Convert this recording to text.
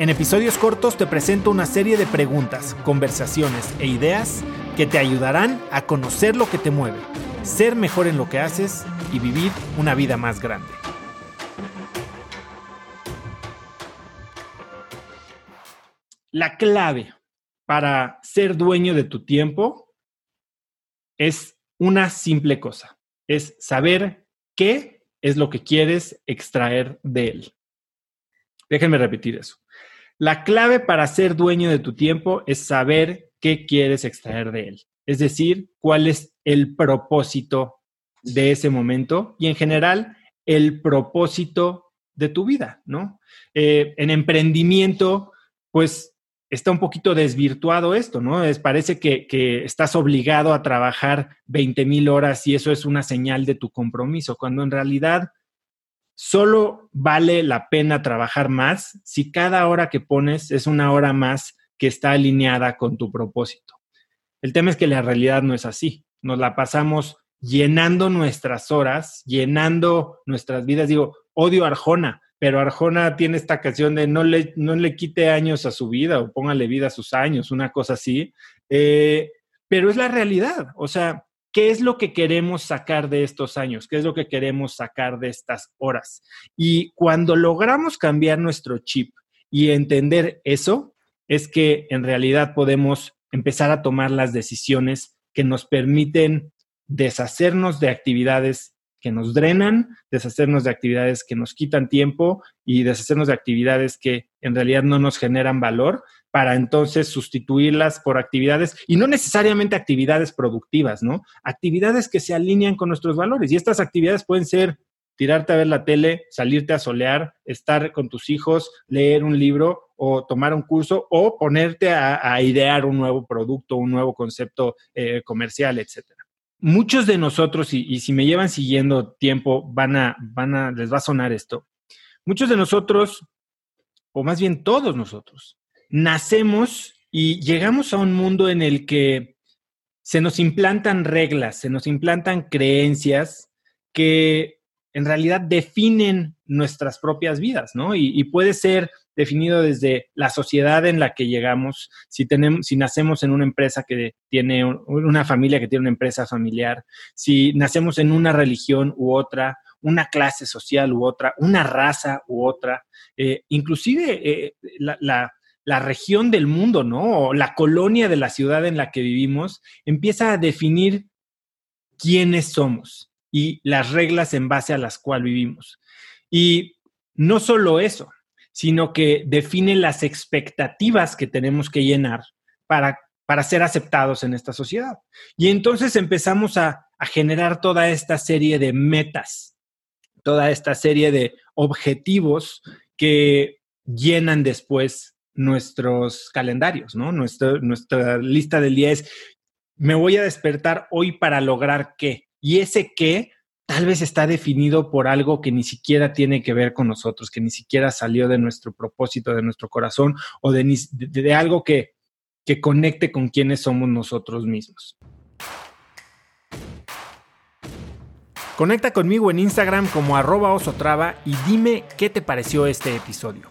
En episodios cortos te presento una serie de preguntas, conversaciones e ideas que te ayudarán a conocer lo que te mueve, ser mejor en lo que haces y vivir una vida más grande. La clave para ser dueño de tu tiempo es una simple cosa, es saber qué es lo que quieres extraer de él. Déjenme repetir eso. La clave para ser dueño de tu tiempo es saber qué quieres extraer de él. Es decir, cuál es el propósito de ese momento y en general el propósito de tu vida, ¿no? Eh, en emprendimiento, pues está un poquito desvirtuado esto, ¿no? Es, parece que, que, estás obligado a trabajar 20 mil horas y eso es una señal de tu compromiso, cuando en realidad solo vale la pena trabajar más si cada hora que pones es una hora más que está alineada con tu propósito. El tema es que la realidad no es así. Nos la pasamos llenando nuestras horas, llenando nuestras vidas. Digo, odio a Arjona, pero Arjona tiene esta canción de no le, no le quite años a su vida o póngale vida a sus años, una cosa así. Eh, pero es la realidad. O sea, ¿Qué es lo que queremos sacar de estos años? ¿Qué es lo que queremos sacar de estas horas? Y cuando logramos cambiar nuestro chip y entender eso, es que en realidad podemos empezar a tomar las decisiones que nos permiten deshacernos de actividades que nos drenan, deshacernos de actividades que nos quitan tiempo y deshacernos de actividades que en realidad no nos generan valor para entonces sustituirlas por actividades y no necesariamente actividades productivas, ¿no? Actividades que se alinean con nuestros valores. Y estas actividades pueden ser tirarte a ver la tele, salirte a solear, estar con tus hijos, leer un libro o tomar un curso o ponerte a, idear un nuevo producto, un nuevo concepto eh, comercial, etcétera. Muchos de nosotros, y, si me llevan siguiendo tiempo, van a, van a, les va a sonar esto. Muchos de nosotros, o más bien todos nosotros, nacemos y llegamos a un mundo en el que se nos implantan reglas, se nos implantan creencias que en realidad definen nuestras propias vidas, ¿no? Y, puede ser definido desde la sociedad en la que llegamos, si, tenemos, si nacemos en una empresa que tiene, una familia que tiene una empresa familiar, si nacemos en una religión u otra, una clase social u otra, una raza u otra, eh, inclusive eh, la, la región del mundo, ¿no? O la colonia de la ciudad en la que vivimos, empieza a definir quiénes somos y las reglas en base a las cuales vivimos. Y no solo eso, sino que define las expectativas que tenemos que llenar para, para ser aceptados en esta sociedad. Y entonces empezamos a, a generar toda esta serie de metas, toda esta serie de objetivos que llenan después nuestros calendarios, ¿no? Nuestra, nuestra lista del día es, me voy a despertar hoy para lograr qué. Y ese qué tal vez está definido por algo que ni siquiera tiene que ver con nosotros, que ni siquiera salió de nuestro propósito, de nuestro corazón o de, de, algo que, que conecte con quienes somos nosotros mismos. Conecta conmigo en Instagram como arroba osotrava y dime qué te pareció este episodio.